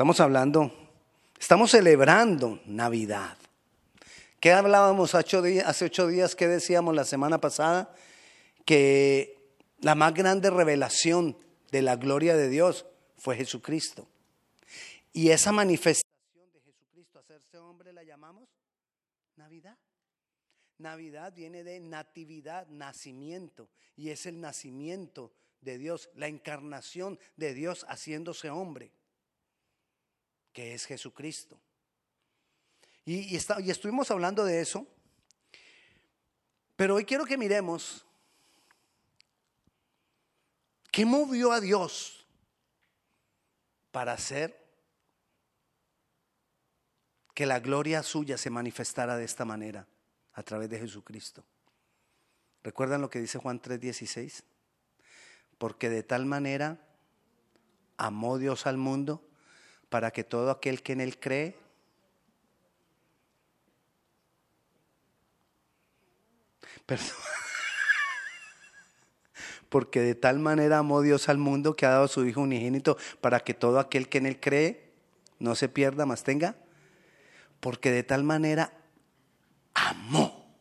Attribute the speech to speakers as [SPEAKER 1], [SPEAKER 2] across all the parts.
[SPEAKER 1] Estamos hablando, estamos celebrando Navidad. ¿Qué hablábamos hace ocho días? ¿Qué decíamos la semana pasada? Que la más grande revelación de la gloria de Dios fue Jesucristo. Y esa manifestación de Jesucristo, hacerse hombre, la llamamos Navidad. Navidad viene de natividad, nacimiento, y es el nacimiento de Dios, la encarnación de Dios haciéndose hombre, que es Jesucristo. Y, estuvimos hablando de eso, pero hoy quiero que miremos qué movió a Dios para hacer que la gloria suya se manifestara de esta manera a través de Jesucristo. ¿Recuerdan lo que dice Juan 3:16? Porque de tal manera amó Dios al mundo para que todo aquel que en él cree Perdón. Porque de tal manera amó Dios al mundo que ha dado a su Hijo unigénito para que todo aquel que en él cree no se pierda, más tenga. Porque de tal manera amó.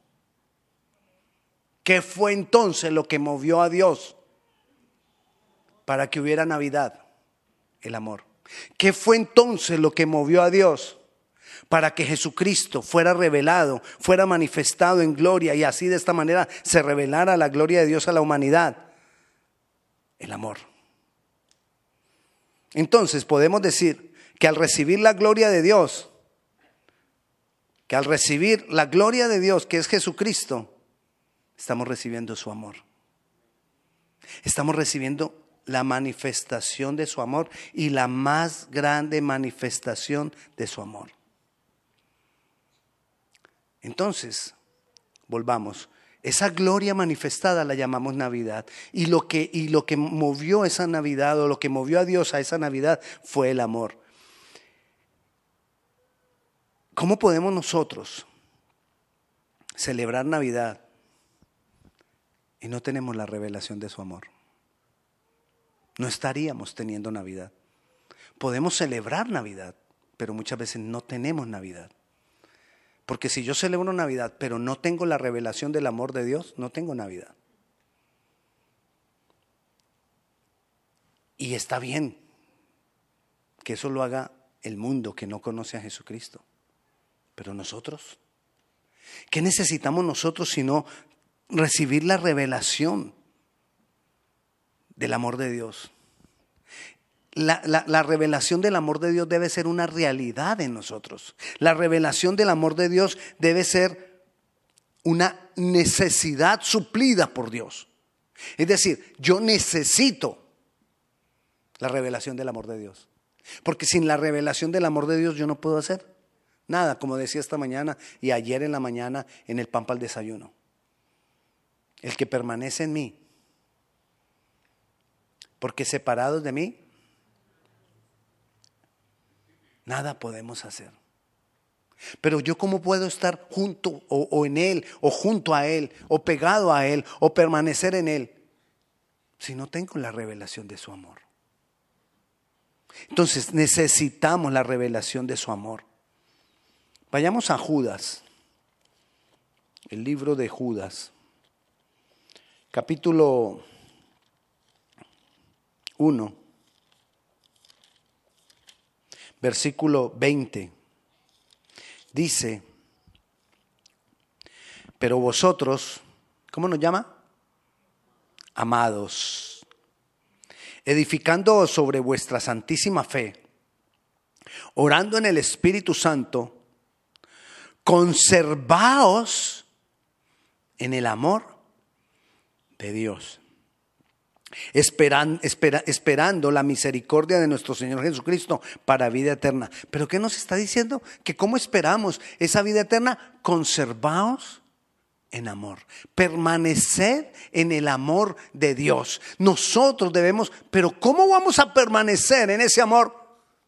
[SPEAKER 1] ¿Qué fue entonces lo que movió a Dios para que hubiera Navidad? El amor. ¿Qué fue entonces lo que movió a Dios para que Jesucristo fuera revelado, fuera manifestado en gloria y así de esta manera se revelara la gloria de Dios a la humanidad. El amor. Entonces podemos decir que al recibir la gloria de Dios, que al recibir la gloria de Dios, que es Jesucristo, estamos recibiendo su amor. Estamos recibiendo la manifestación de su amor y la más grande manifestación de su amor. Entonces, volvamos. Esa gloria manifestada la llamamos Navidad. Y lo, que, y lo que movió esa Navidad o lo que movió a Dios a esa Navidad fue el amor. ¿Cómo podemos nosotros celebrar Navidad y no tenemos la revelación de su amor? No estaríamos teniendo Navidad. Podemos celebrar Navidad, pero muchas veces no tenemos Navidad. Porque si yo celebro Navidad, pero no tengo la revelación del amor de Dios, no tengo Navidad. Y está bien que eso lo haga el mundo que no conoce a Jesucristo. Pero nosotros, ¿qué necesitamos nosotros sino recibir la revelación del amor de Dios? La, revelación del amor de Dios debe ser una realidad en nosotros. La revelación del amor de Dios debe ser una necesidad suplida por Dios. Es decir, yo necesito la revelación del amor de Dios. Porque sin la revelación del amor de Dios yo no puedo hacer nada, como decía esta mañana y ayer en la mañana en el pan para el desayuno. El que permanece en mí. Porque separados de mí Nada podemos hacer. Pero yo cómo puedo estar junto o, en Él, o junto a Él, o pegado a Él, o permanecer en Él, si no tengo la revelación de su amor. Entonces necesitamos la revelación de su amor. Vayamos a Judas, el libro de Judas, capítulo 1 versículo 20. Dice, pero vosotros, ¿cómo nos llama? Amados, edificando sobre vuestra santísima fe, orando en el Espíritu Santo, conservaos en el amor de Dios esperando la misericordia de nuestro Señor Jesucristo para vida eterna. Pero ¿qué nos está diciendo? Que cómo esperamos esa vida eterna, conservaos en amor, permanecer en el amor de Dios. Nosotros debemos, pero ¿cómo vamos a permanecer en ese amor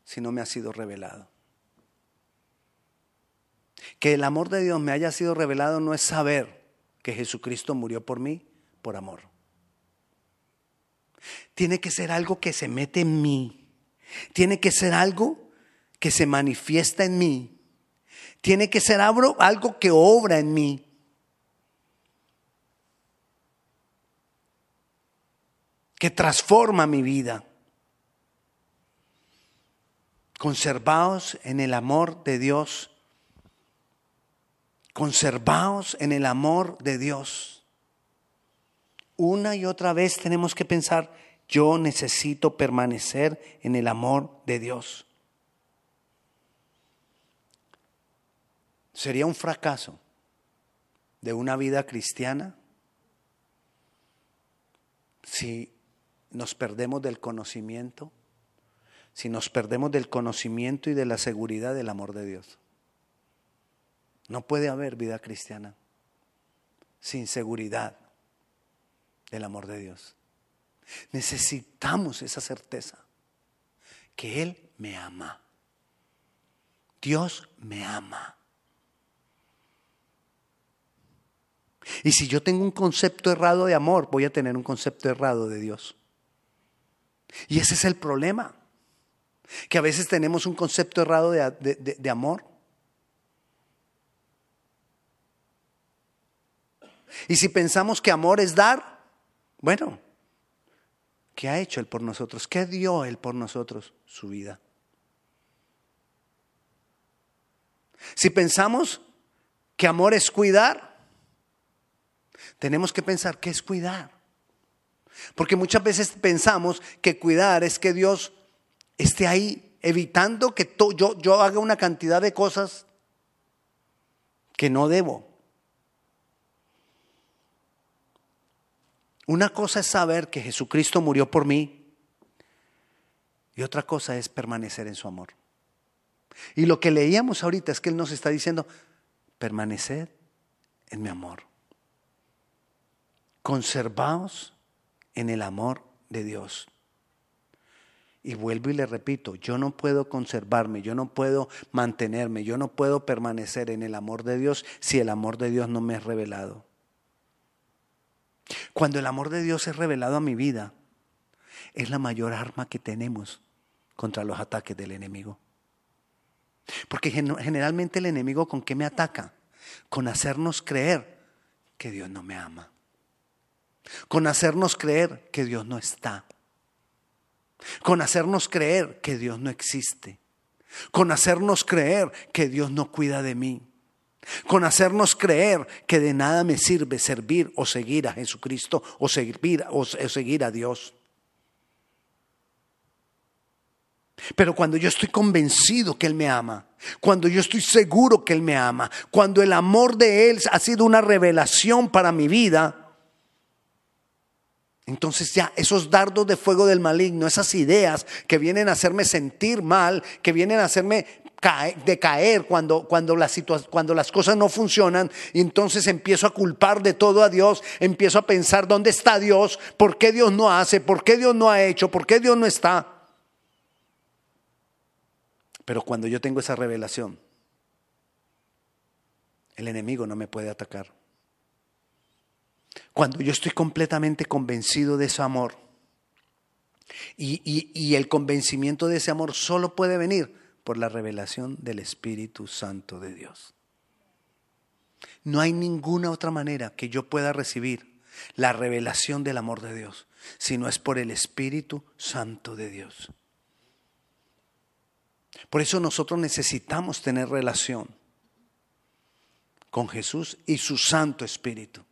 [SPEAKER 1] si no me ha sido revelado? Que el amor de Dios me haya sido revelado no es saber que Jesucristo murió por mí por amor. Tiene que ser algo que se mete en mí. Tiene que ser algo que se manifiesta en mí, tiene que ser algo, que obra en mí. que transforma mi vida. Conservaos en el amor de Dios. Conservaos en el amor de Dios. Una y otra vez tenemos que pensar, yo necesito permanecer en el amor de Dios. Sería un fracaso de una vida cristiana si nos perdemos del conocimiento, si nos perdemos del conocimiento y de la seguridad del amor de Dios. No puede haber vida cristiana sin seguridad del amor de Dios. Necesitamos esa certeza que Él me ama. Dios me ama. Y si yo tengo un concepto errado de amor, voy a tener un concepto errado de Dios. Y ese es el problema, que a veces tenemos un concepto errado de, amor. Y si pensamos que amor es dar, bueno, ¿qué ha hecho Él por nosotros? ¿Qué dio Él por nosotros? Su vida. Si pensamos que amor es cuidar, tenemos que pensar qué es cuidar. Porque muchas veces pensamos que cuidar es que Dios esté ahí evitando que yo, yo haga una cantidad de cosas que no debo. Una cosa es saber que Jesucristo murió por mí y otra cosa es permanecer en su amor. Y lo que leíamos ahorita es que Él nos está diciendo, permanecer en mi amor. Conservaos en el amor de Dios. Y vuelvo y le repito, yo no puedo conservarme, yo no puedo mantenerme, yo no puedo permanecer en el amor de Dios si el amor de Dios no me es revelado. Cuando el amor de Dios es revelado a mi vida, es la mayor arma que tenemos contra los ataques del enemigo. Porque generalmente el enemigo con qué me ataca? Con hacernos creer que Dios no me ama con hacernos creer que Dios no está, con hacernos creer que Dios no existe, con hacernos creer que Dios no cuida de mí, con hacernos creer que de nada me sirve servir o seguir a Jesucristo o servir o seguir a Dios. Pero cuando yo estoy convencido que Él me ama, cuando yo estoy seguro que Él me ama, cuando el amor de Él ha sido una revelación para mi vida, entonces ya esos dardos de fuego del maligno, esas ideas que vienen a hacerme sentir mal, que vienen a hacerme decaer cuando, cuando, las cuando las cosas no funcionan, y entonces empiezo a culpar de todo a Dios, empiezo a pensar dónde está Dios, por qué Dios no hace, por qué Dios no ha hecho, por qué Dios no está. Pero cuando yo tengo esa revelación, el enemigo no me puede atacar. Cuando yo estoy completamente convencido de ese amor, y, el convencimiento de ese amor solo puede venir por la revelación del Espíritu Santo de Dios. No hay ninguna otra manera que yo pueda recibir la revelación del amor de Dios, si no es por el Espíritu Santo de Dios. Por eso nosotros necesitamos tener relación con Jesús y su Santo Espíritu.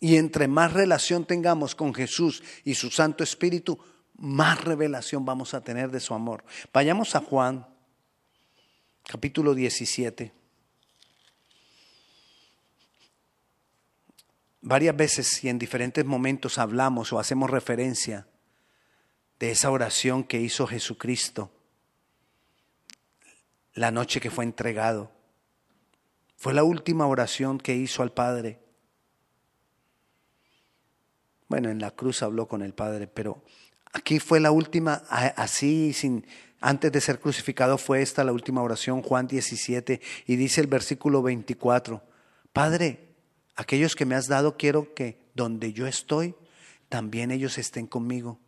[SPEAKER 1] Y entre más relación tengamos con Jesús y su Santo Espíritu, más revelación vamos a tener de su amor. Vayamos a Juan, capítulo 17. Varias veces y en diferentes momentos hablamos o hacemos referencia de esa oración que hizo Jesucristo la noche que fue entregado. Fue la última oración que hizo al Padre. Bueno, en la cruz habló con el Padre, pero aquí fue la última, así, sin, antes de ser crucificado fue esta la última oración, Juan 17, y dice el versículo 24, Padre, aquellos que me has dado quiero que donde yo estoy, también ellos estén conmigo,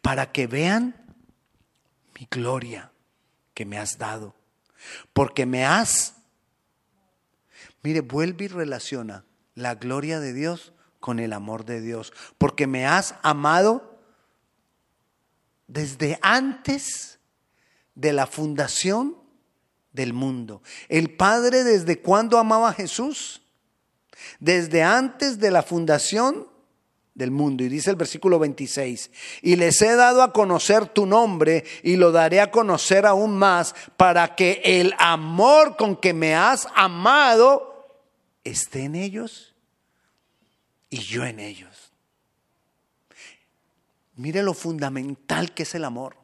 [SPEAKER 1] para que vean mi gloria que me has dado. Porque me has, mire, vuelve y relaciona la gloria de Dios con el amor de Dios. Porque me has amado desde antes de la fundación del mundo. El Padre desde cuándo amaba a Jesús? Desde antes de la fundación del mundo. Y dice el versículo 26, y les he dado a conocer tu nombre y lo daré a conocer aún más para que el amor con que me has amado esté en ellos y yo en ellos. Mire lo fundamental que es el amor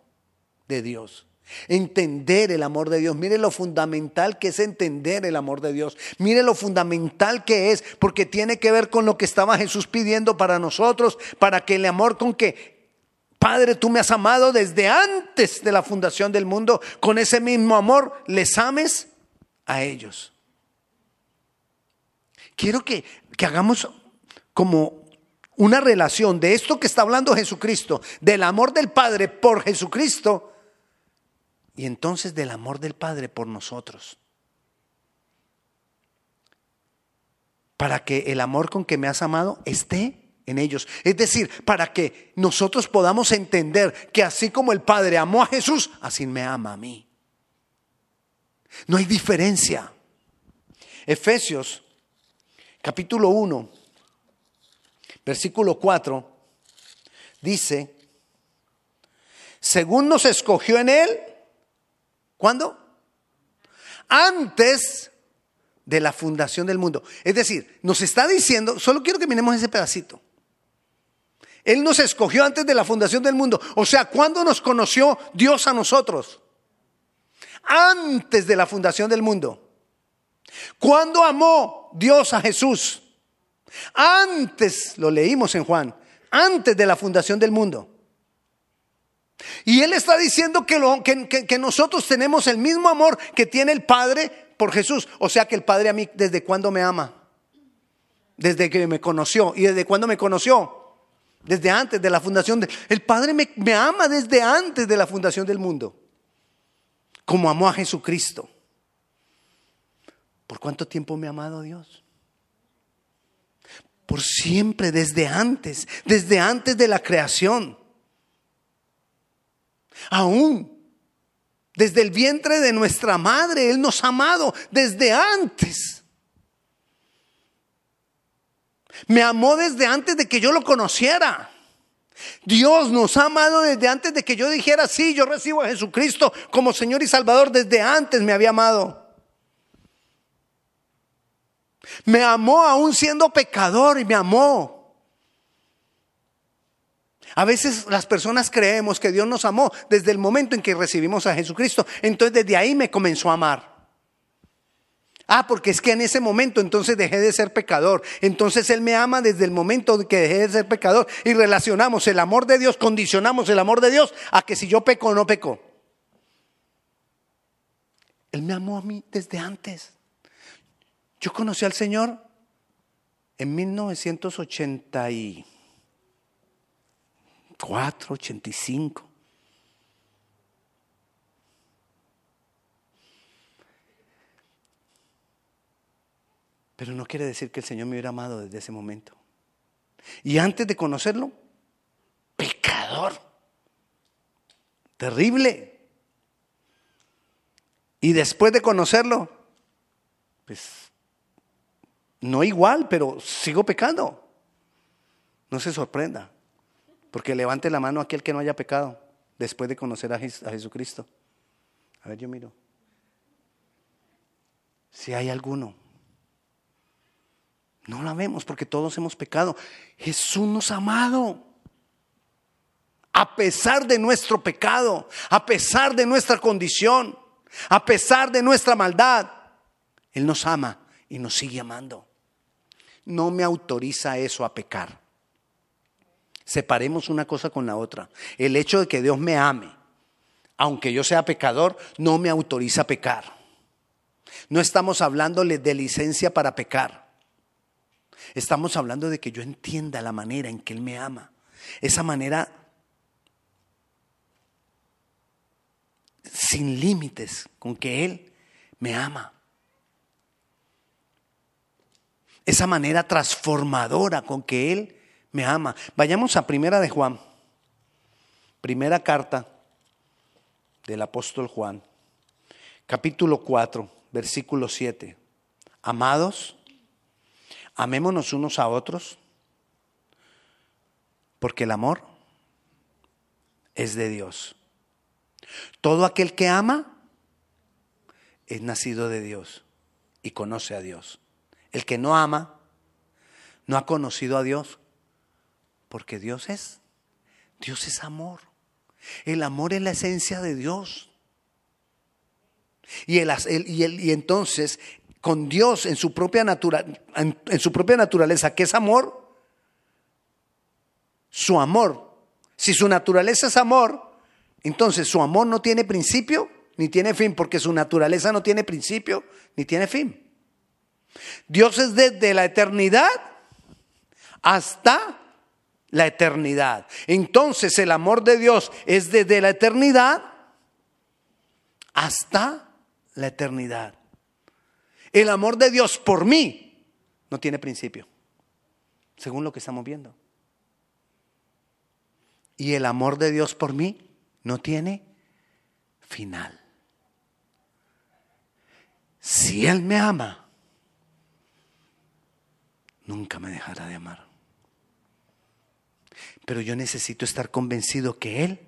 [SPEAKER 1] de Dios. Entender el amor de Dios. Mire lo fundamental que es entender el amor de Dios. Mire lo fundamental que es, porque tiene que ver con lo que estaba Jesús pidiendo para nosotros, para que el amor con que, Padre, tú me has amado desde antes de la fundación del mundo, con ese mismo amor les ames a ellos. Quiero que, que hagamos como una relación de esto que está hablando Jesucristo, del amor del Padre por Jesucristo y entonces del amor del Padre por nosotros. Para que el amor con que me has amado esté en ellos. Es decir, para que nosotros podamos entender que así como el Padre amó a Jesús, así me ama a mí. No hay diferencia. Efesios capítulo 1, versículo 4, dice, según nos escogió en él, ¿Cuándo? Antes de la fundación del mundo. Es decir, nos está diciendo, solo quiero que miremos ese pedacito. Él nos escogió antes de la fundación del mundo. O sea, ¿cuándo nos conoció Dios a nosotros? Antes de la fundación del mundo. ¿Cuándo amó Dios a Jesús? Antes, lo leímos en Juan, antes de la fundación del mundo. Y Él está diciendo que, nosotros tenemos el mismo amor que tiene el Padre por Jesús. O sea que el Padre a mí, ¿desde cuándo me ama? Desde que me conoció. ¿Y desde cuándo me conoció? Desde antes de la fundación. De, el Padre me ama desde antes de la fundación del mundo. Como amó a Jesucristo. ¿Por cuánto tiempo me ha amado Dios? Por siempre, desde antes, desde antes de la creación. Aún desde el vientre de nuestra madre, Él nos ha amado desde antes. Me amó desde antes de que yo lo conociera. Dios nos ha amado desde antes de que yo dijera, sí, yo recibo a Jesucristo como Señor y Salvador. Desde antes me había amado. Me amó aún siendo pecador y me amó. A veces las personas creemos que Dios nos amó desde el momento en que recibimos a Jesucristo. Entonces desde ahí me comenzó a amar. Ah, porque es que en ese momento entonces dejé de ser pecador. Entonces Él me ama desde el momento en que dejé de ser pecador. Y relacionamos el amor de Dios, condicionamos el amor de Dios a que si yo peco o no peco. Él me amó a mí desde antes. Yo conocí al Señor en 1980 y 84, 85. Pero no quiere decir que el Señor me hubiera amado desde ese momento. Y antes de conocerlo, pecador. Terrible. Y después de conocerlo, pues no igual, pero sigo pecando. No se sorprenda. Porque levante la mano aquel que no haya pecado después de conocer a, Jesucristo. A ver, yo miro. Si hay alguno. No la vemos porque todos hemos pecado. Jesús nos ha amado. A pesar de nuestro pecado, a pesar de nuestra condición, a pesar de nuestra maldad, Él nos ama y nos sigue amando. No me autoriza eso a pecar. Separemos una cosa con la otra. El hecho de que Dios me ame, aunque yo sea pecador, no me autoriza a pecar. No estamos hablándole de licencia para pecar. Estamos hablando de que yo entienda la manera en que Él me ama. Esa manera sin límites con que Él me ama. Esa manera transformadora con que Él me ama. Vayamos a Primera de Juan, primera carta del apóstol Juan, capítulo 4, versículo 7. Amados, amémonos unos a otros, porque el amor es de Dios. Todo aquel que ama es nacido de Dios y conoce a Dios. El que no ama no ha conocido a Dios porque Dios es. Dios es amor. El amor es la esencia de Dios. Y, el, y, entonces, con Dios en su, propia natura, en su propia naturaleza, que es amor, su amor, si su naturaleza es amor, entonces su amor no tiene principio ni tiene fin, porque su naturaleza no tiene principio ni tiene fin. Dios es desde la eternidad hasta la eternidad. Entonces el amor de Dios es desde la eternidad hasta la eternidad. El amor de Dios por mí no tiene principio, según lo que estamos viendo. Y el amor de Dios por mí no tiene final. Si Él me ama, nunca me dejará de amar. Pero yo necesito estar convencido que Él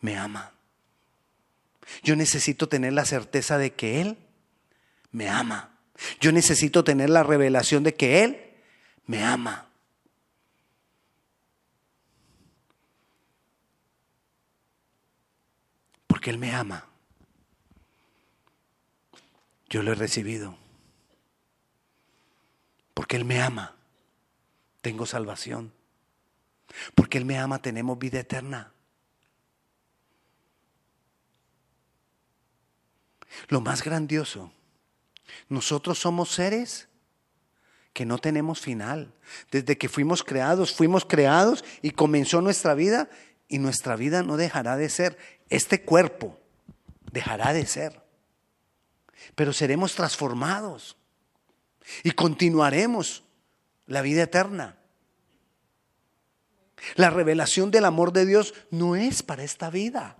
[SPEAKER 1] me ama. Yo necesito tener la certeza de que Él me ama. Yo necesito tener la revelación de que Él me ama. Porque Él me ama. Yo lo he recibido. Porque Él me ama. Tengo salvación. Porque Él me ama, tenemos vida eterna. Lo más grandioso, nosotros somos seres que no tenemos final. Desde que fuimos creados, fuimos creados y comenzó nuestra vida y nuestra vida no dejará de ser. Este cuerpo dejará de ser. Pero seremos transformados y continuaremos la vida eterna. La revelación del amor de Dios no es para esta vida.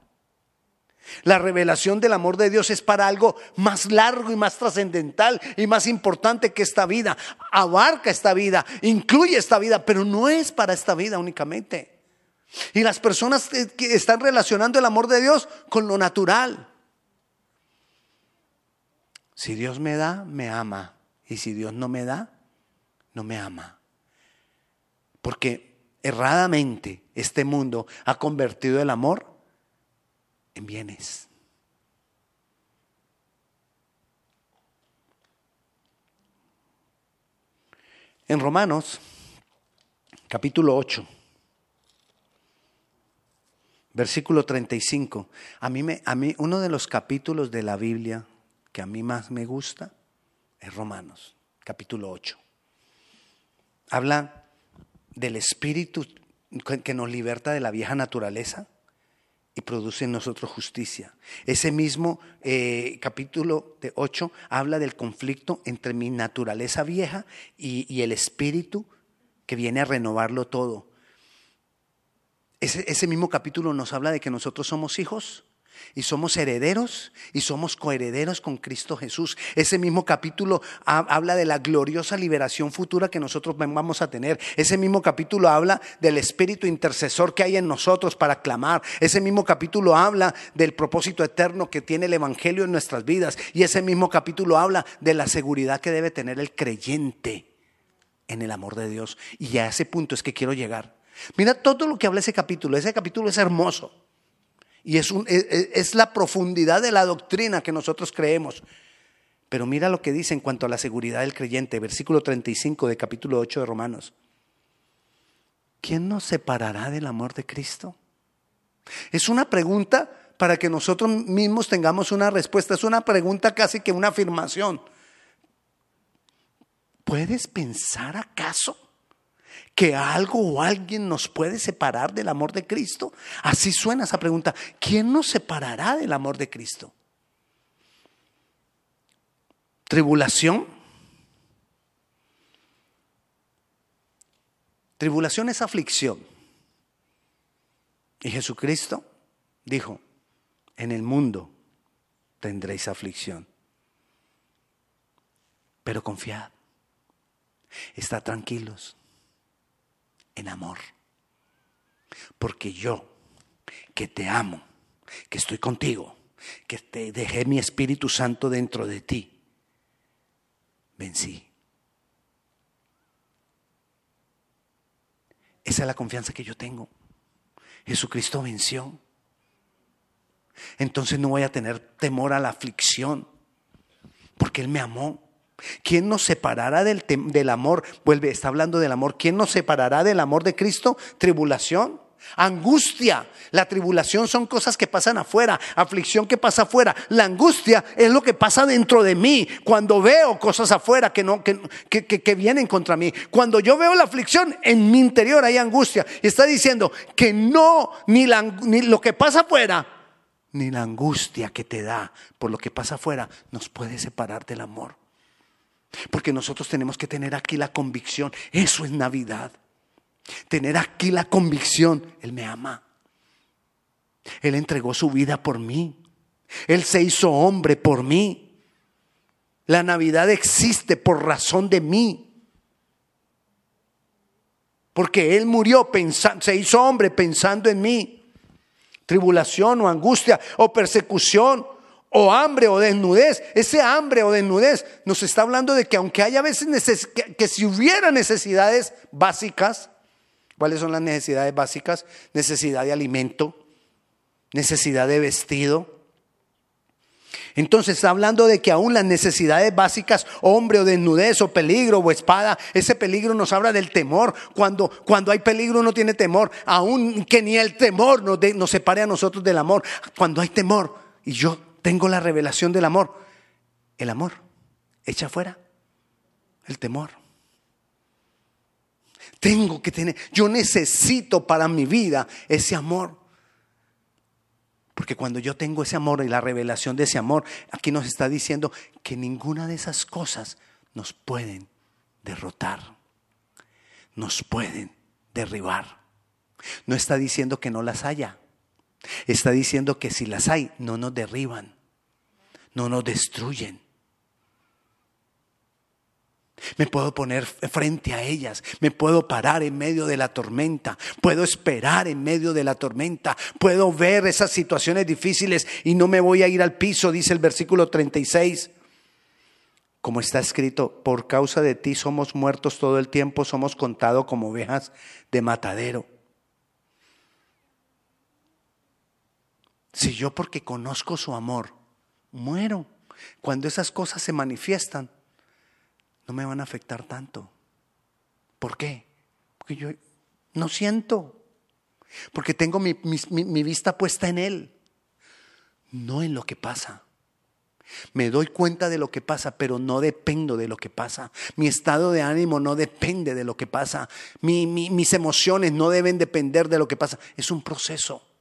[SPEAKER 1] La revelación del amor de Dios es para algo más largo y más trascendental y más importante que esta vida. Abarca esta vida, incluye esta vida, pero no es para esta vida únicamente. Y las personas que están relacionando el amor de Dios con lo natural. Si Dios me da, me ama. Y si Dios no me da, no me ama. Porque erradamente este mundo ha convertido el amor en bienes. En Romanos, capítulo 8, versículo 35, a mí, me, a mí uno de los capítulos de la Biblia que a mí más me gusta es Romanos, capítulo 8. Habla del Espíritu que nos liberta de la vieja naturaleza y produce en nosotros justicia. Ese mismo eh, capítulo de 8 habla del conflicto entre mi naturaleza vieja y, y el Espíritu que viene a renovarlo todo. Ese, ese mismo capítulo nos habla de que nosotros somos hijos y somos herederos y somos coherederos con Cristo Jesús. Ese mismo capítulo habla de la gloriosa liberación futura que nosotros vamos a tener. Ese mismo capítulo habla del espíritu intercesor que hay en nosotros para clamar. Ese mismo capítulo habla del propósito eterno que tiene el Evangelio en nuestras vidas. Y ese mismo capítulo habla de la seguridad que debe tener el creyente en el amor de Dios. Y a ese punto es que quiero llegar. Mira todo lo que habla ese capítulo. Ese capítulo es hermoso. Y es, es, la profundidad de la doctrina que nosotros creemos. Pero mira lo que dice en cuanto a la seguridad del creyente, versículo 35 de capítulo 8 de Romanos. ¿Quién nos separará del amor de Cristo? Es una pregunta para que nosotros mismos tengamos una respuesta. Es una pregunta casi que una afirmación. ¿Puedes pensar acaso que algo o alguien nos puede separar del amor de Cristo? Así suena esa pregunta. ¿Quién nos separará del amor de Cristo? ¿Tribulación? Tribulación es aflicción. Y Jesucristo dijo, en el mundo tendréis aflicción. Pero confiad, estad tranquilos en amor. Porque yo, que te amo, que estoy contigo, que te dejé mi Espíritu Santo dentro de ti, vencí. Esa es la confianza que yo tengo. Jesucristo venció. Entonces no voy a tener temor a la aflicción, porque Él me amó. ¿Quién nos separará del, del, amor? Vuelve, está hablando del amor. ¿Quién nos separará del amor de Cristo? Tribulación, angustia. La tribulación son cosas que pasan afuera, aflicción que pasa afuera. La angustia es lo que pasa dentro de mí cuando veo cosas afuera que, no, que, que, que vienen contra mí. Cuando yo veo la aflicción, en mi interior hay angustia. Y está diciendo que no, ni, la, ni lo que pasa afuera, ni la angustia que te da por lo que pasa afuera, nos puede separar del amor. Porque nosotros tenemos que tener aquí la convicción. Eso es Navidad. Tener aquí la convicción. Él me ama. Él entregó su vida por mí. Él se hizo hombre por mí. La Navidad existe por razón de mí. Porque Él murió, pensando, se hizo hombre pensando en mí. Tribulación o angustia o persecución o hambre o desnudez. Ese hambre o desnudez nos está hablando de que aunque haya veces que, si hubiera necesidades básicas, ¿cuáles son las necesidades básicas? Necesidad de alimento, necesidad de vestido. Entonces está hablando de que aún las necesidades básicas, hombre o desnudez o peligro o espada, ese peligro nos habla del temor. Cuando, cuando hay peligro uno tiene temor, aún que ni el temor nos, nos separe a nosotros del amor. Cuando hay temor y yo tengo la revelación del amor. El amor echa fuera el temor. Tengo que tener, yo necesito para mi vida ese amor. Porque cuando yo tengo ese amor y la revelación de ese amor, aquí nos está diciendo que ninguna de esas cosas nos pueden derrotar, nos pueden derribar. No está diciendo que no las haya, está diciendo que si las hay, no nos derriban no nos destruyen. Me puedo poner frente a ellas, me puedo parar en medio de la tormenta, puedo esperar en medio de la tormenta, puedo ver esas situaciones difíciles y no me voy a ir al piso, dice el versículo 36. Como está escrito, por causa de ti somos muertos todo el tiempo, somos contados como ovejas de matadero. Si yo porque conozco su amor, muero. Cuando esas cosas se manifiestan, no me van a afectar tanto. ¿Por qué? Porque yo no siento. Porque tengo mi, vista puesta en Él, no en lo que pasa. Me doy cuenta de lo que pasa, pero no dependo de lo que pasa. Mi estado de ánimo no depende de lo que pasa. mis emociones no deben depender de lo que pasa. Es un proceso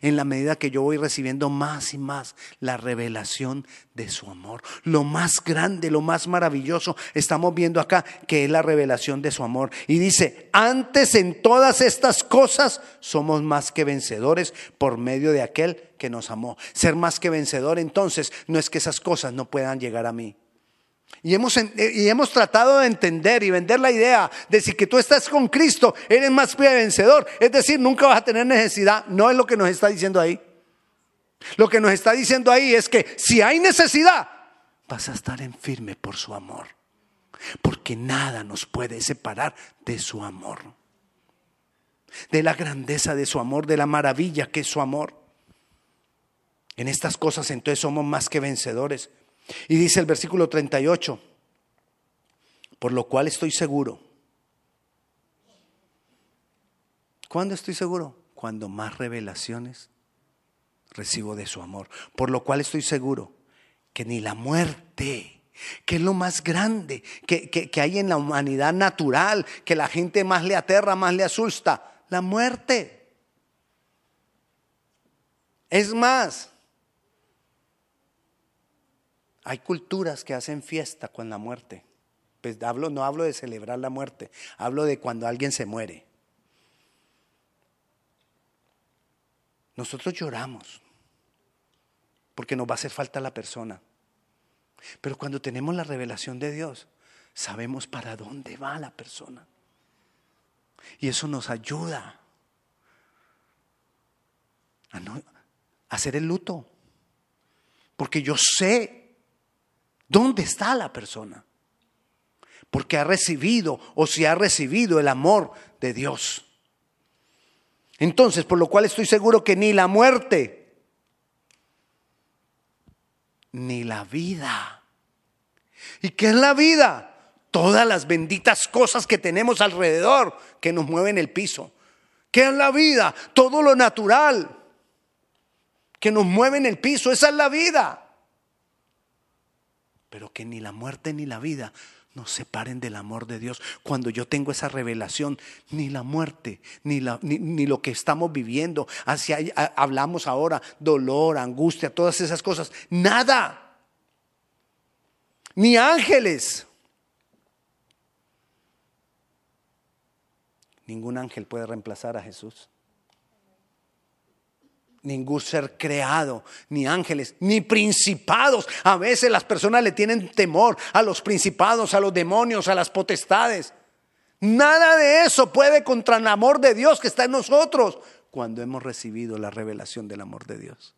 [SPEAKER 1] en la medida que yo voy recibiendo más y más la revelación de su amor. Lo más grande, lo más maravilloso, estamos viendo acá que es la revelación de su amor. Y dice, antes en todas estas cosas somos más que vencedores por medio de aquel que nos amó. Ser más que vencedor entonces no es que esas cosas no puedan llegar a mí. Y hemos, y hemos, tratado de entender y vender la idea de si que tú estás con Cristo, eres más que vencedor. Es decir, nunca vas a tener necesidad. No es lo que nos está diciendo ahí. Lo que nos está diciendo ahí es que si hay necesidad, vas a estar en firme por su amor. Porque nada nos puede separar de su amor. De la grandeza de su amor, de la maravilla que es su amor. En estas cosas entonces somos más que vencedores. Y dice el versículo 38, por lo cual estoy seguro. ¿Cuándo estoy seguro? Cuando más revelaciones recibo de su amor. Por lo cual estoy seguro que ni la muerte, ¿Qué es lo más grande que, que hay en la humanidad natural, que la gente más le aterra, más le asusta? La muerte. Es más, hay culturas que hacen fiesta con la muerte. Pues hablo, no hablo de celebrar la muerte, hablo de cuando alguien se muere. Nosotros lloramos porque nos va a hacer falta la persona. Pero cuando tenemos la revelación de Dios, sabemos para dónde va la persona. Y eso nos ayuda a, no, hacer el luto. Porque yo sé dónde está la persona. Porque ha recibido o si ha recibido el amor de Dios. Entonces, por lo cual estoy seguro que ni la muerte, ni la vida. ¿Y qué es la vida? Todas las benditas cosas que tenemos alrededor que nos mueven el piso. ¿Qué es la vida? Todo lo natural que nos mueve en el piso. Esa es la vida. Pero que ni la muerte ni la vida nos separen del amor de Dios. Cuando yo tengo esa revelación, ni la muerte, ni, la, ni, lo que estamos viviendo, hacia, hablamos ahora, dolor, angustia, todas esas cosas, nada. Ni ángeles. Ningún ángel puede reemplazar a Jesús ningún ser creado, ni ángeles, ni principados. A veces las personas le tienen temor a los principados, a los demonios, a las potestades. Nada de eso puede contra el amor de Dios que está en nosotros cuando hemos recibido la revelación del amor de Dios.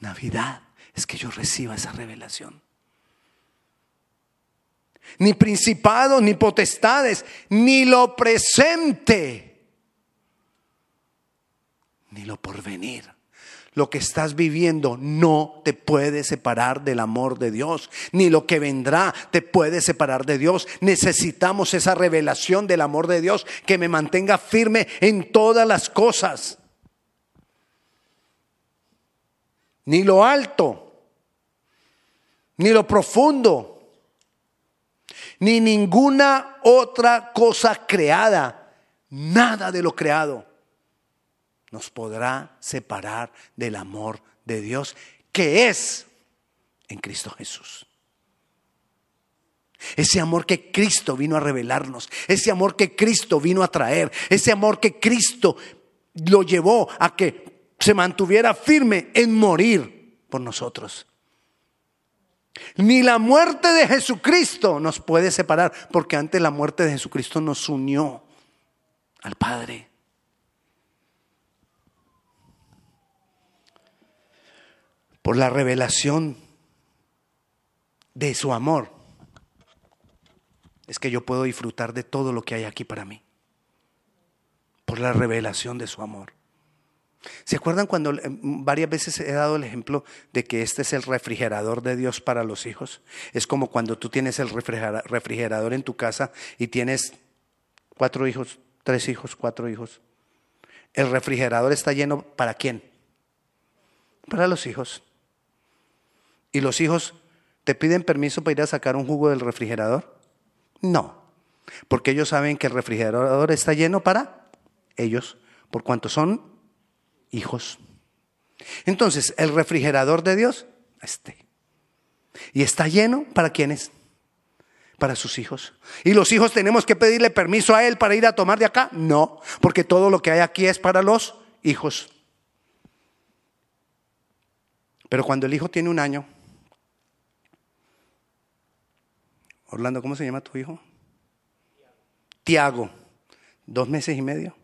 [SPEAKER 1] Navidad es que yo reciba esa revelación. Ni principados, ni potestades, ni lo presente ni lo porvenir. Lo que estás viviendo no te puede separar del amor de Dios, ni lo que vendrá te puede separar de Dios. Necesitamos esa revelación del amor de Dios que me mantenga firme en todas las cosas. Ni lo alto, ni lo profundo, ni ninguna otra cosa creada, nada de lo creado nos podrá separar del amor de Dios que es en Cristo Jesús. Ese amor que Cristo vino a revelarnos, ese amor que Cristo vino a traer, ese amor que Cristo lo llevó a que se mantuviera firme en morir por nosotros. Ni la muerte de Jesucristo nos puede separar, porque antes la muerte de Jesucristo nos unió al Padre. Por la revelación de su amor, es que yo puedo disfrutar de todo lo que hay aquí para mí. Por la revelación de su amor. ¿Se acuerdan cuando eh, varias veces he dado el ejemplo de que este es el refrigerador de Dios para los hijos? Es como cuando tú tienes el refrigerador en tu casa y tienes cuatro hijos, tres hijos, cuatro hijos. El refrigerador está lleno para quién? Para los hijos. ¿Y los hijos te piden permiso para ir a sacar un jugo del refrigerador? No, porque ellos saben que el refrigerador está lleno para ellos, por cuanto son hijos. Entonces, el refrigerador de Dios, este. ¿Y está lleno para quiénes? Para sus hijos. ¿Y los hijos tenemos que pedirle permiso a Él para ir a tomar de acá? No, porque todo lo que hay aquí es para los hijos. Pero cuando el hijo tiene un año, Orlando, ¿cómo se llama tu hijo? Tiago. ¿Dos meses y medio?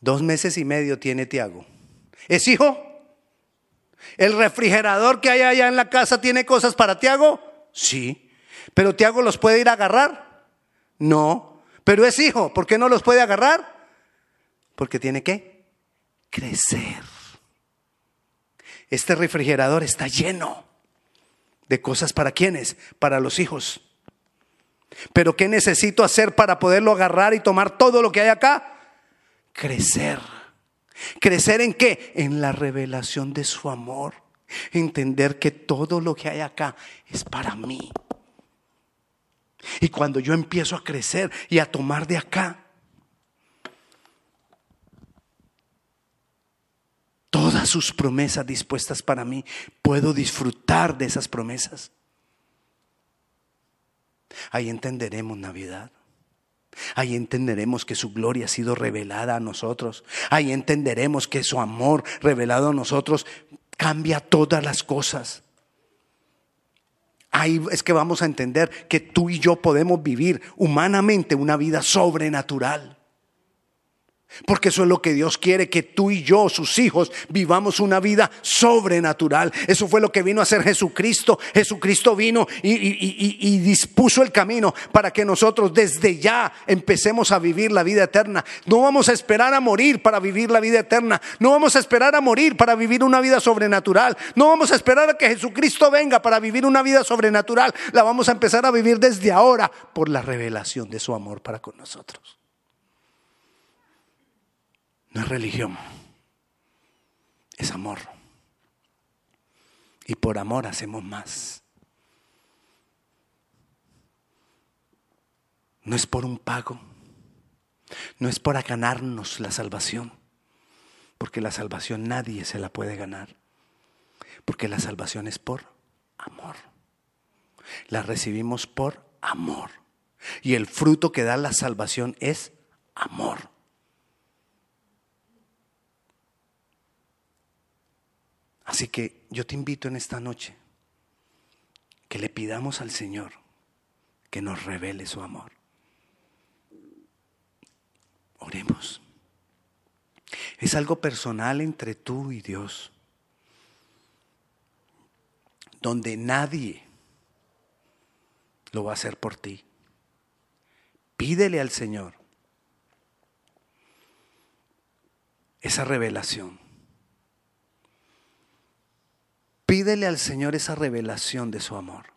[SPEAKER 1] Dos meses y medio tiene Tiago. ¿Es hijo? ¿El refrigerador que hay allá en la casa tiene cosas para Tiago? Sí. ¿Pero Tiago los puede ir a agarrar? No. ¿Pero es hijo? ¿Por qué no los puede agarrar? Porque tiene que crecer. Este refrigerador está lleno de cosas para quienes, para los hijos. Pero ¿qué necesito hacer para poderlo agarrar y tomar todo lo que hay acá? Crecer. ¿Crecer en qué? En la revelación de su amor. Entender que todo lo que hay acá es para mí. Y cuando yo empiezo a crecer y a tomar de acá, sus promesas dispuestas para mí, puedo disfrutar de esas promesas. Ahí entenderemos Navidad. Ahí entenderemos que su gloria ha sido revelada a nosotros. Ahí entenderemos que su amor revelado a nosotros cambia todas las cosas. Ahí es que vamos a entender que tú y yo podemos vivir humanamente una vida sobrenatural. Porque eso es lo que Dios quiere, que tú y yo, sus hijos, vivamos una vida sobrenatural. Eso fue lo que vino a hacer Jesucristo. Jesucristo vino y, dispuso el camino para que nosotros desde ya empecemos a vivir la vida eterna. No vamos a esperar a morir para vivir la vida eterna. No vamos a esperar a morir para vivir una vida sobrenatural. No vamos a esperar a que Jesucristo venga para vivir una vida sobrenatural. La vamos a empezar a vivir desde ahora por la revelación de su amor para con nosotros. No es religión, es amor. Y por amor hacemos más. No es por un pago, no es para ganarnos la salvación, porque la salvación nadie se la puede ganar, porque la salvación es por amor. La recibimos por amor. Y el fruto que da la salvación es amor. Así que yo te invito en esta noche que le pidamos al Señor que nos revele su amor. Oremos. Es algo personal entre tú y Dios, donde nadie lo va a hacer por ti. Pídele al Señor esa revelación. Pídele al Señor esa revelación de su amor.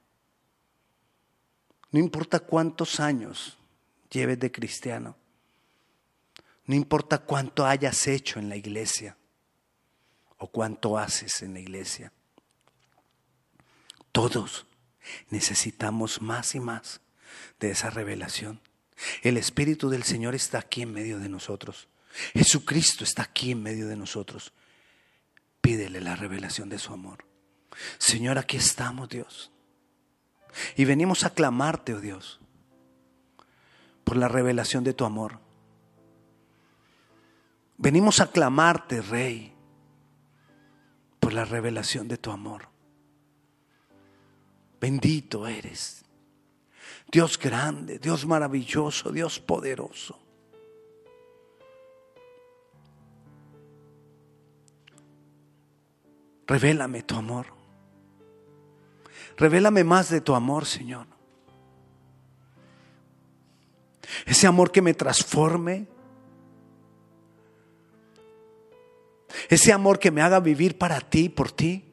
[SPEAKER 1] No importa cuántos años lleves de cristiano. No importa cuánto hayas hecho en la iglesia o cuánto haces en la iglesia. Todos necesitamos más y más de esa revelación. El Espíritu del Señor está aquí en medio de nosotros. Jesucristo está aquí en medio de nosotros. Pídele la revelación de su amor. Señor, aquí estamos, Dios. Y venimos a clamarte, oh Dios, por la revelación de tu amor. Venimos a clamarte, Rey, por la revelación de tu amor. Bendito eres. Dios grande, Dios maravilloso, Dios poderoso. Revélame tu amor. Revélame más de tu amor, Señor. Ese amor que me transforme. Ese amor que me haga vivir para ti, por ti.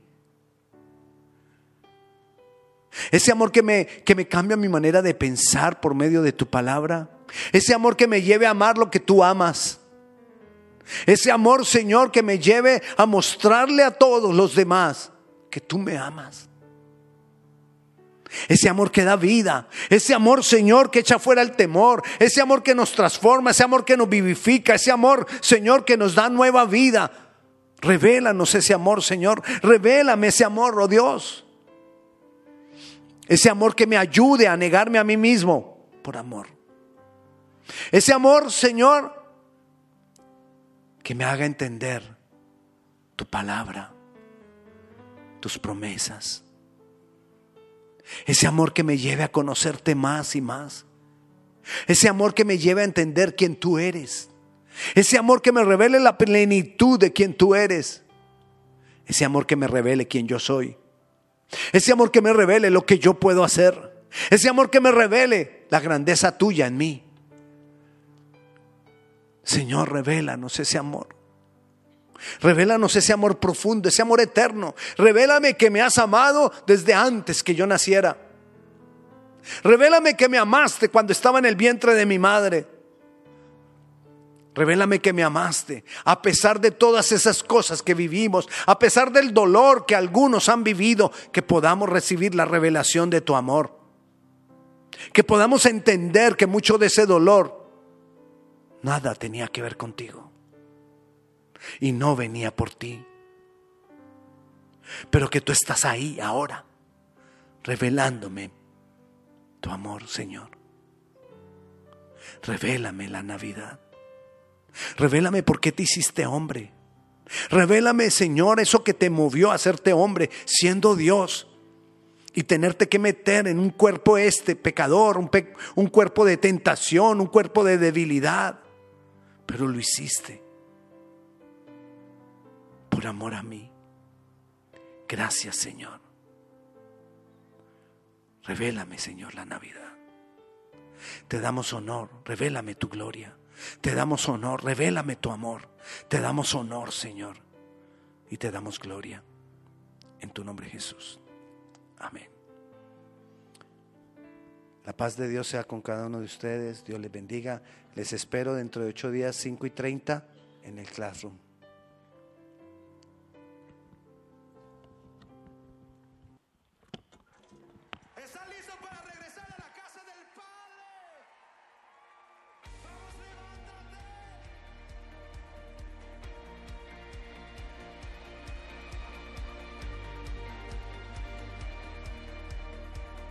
[SPEAKER 1] Ese amor que me, que me cambia mi manera de pensar por medio de tu palabra. Ese amor que me lleve a amar lo que tú amas. Ese amor, Señor, que me lleve a mostrarle a todos los demás que tú me amas. Ese amor que da vida, ese amor Señor que echa fuera el temor, ese amor que nos transforma, ese amor que nos vivifica, ese amor Señor que nos da nueva vida. Revélanos ese amor Señor, revélame ese amor, oh Dios. Ese amor que me ayude a negarme a mí mismo por amor. Ese amor Señor que me haga entender tu palabra, tus promesas ese amor que me lleve a conocerte más y más. Ese amor que me lleve a entender quién tú eres. Ese amor que me revele la plenitud de quién tú eres. Ese amor que me revele quién yo soy. Ese amor que me revele lo que yo puedo hacer. Ese amor que me revele la grandeza tuya en mí. Señor, revélanos ese amor. Revélanos ese amor profundo, ese amor eterno. Revélame que me has amado desde antes que yo naciera. Revélame que me amaste cuando estaba en el vientre de mi madre. Revélame que me amaste, a pesar de todas esas cosas que vivimos, a pesar del dolor que algunos han vivido, que podamos recibir la revelación de tu amor. Que podamos entender que mucho de ese dolor nada tenía que ver contigo. Y no venía por ti. Pero que tú estás ahí ahora, revelándome tu amor, Señor. Revélame la Navidad. Revélame por qué te hiciste hombre. Revélame, Señor, eso que te movió a hacerte hombre, siendo Dios. Y tenerte que meter en un cuerpo este pecador, un, un cuerpo de tentación, un cuerpo de debilidad. Pero lo hiciste por amor a mí. Gracias, Señor. Revélame, Señor, la Navidad. Te damos honor, revélame tu gloria. Te damos honor, revélame tu amor. Te damos honor, Señor. Y te damos gloria. En tu nombre, Jesús. Amén. La paz de Dios sea con cada uno de ustedes. Dios les bendiga. Les espero dentro de ocho días, cinco y treinta, en el classroom.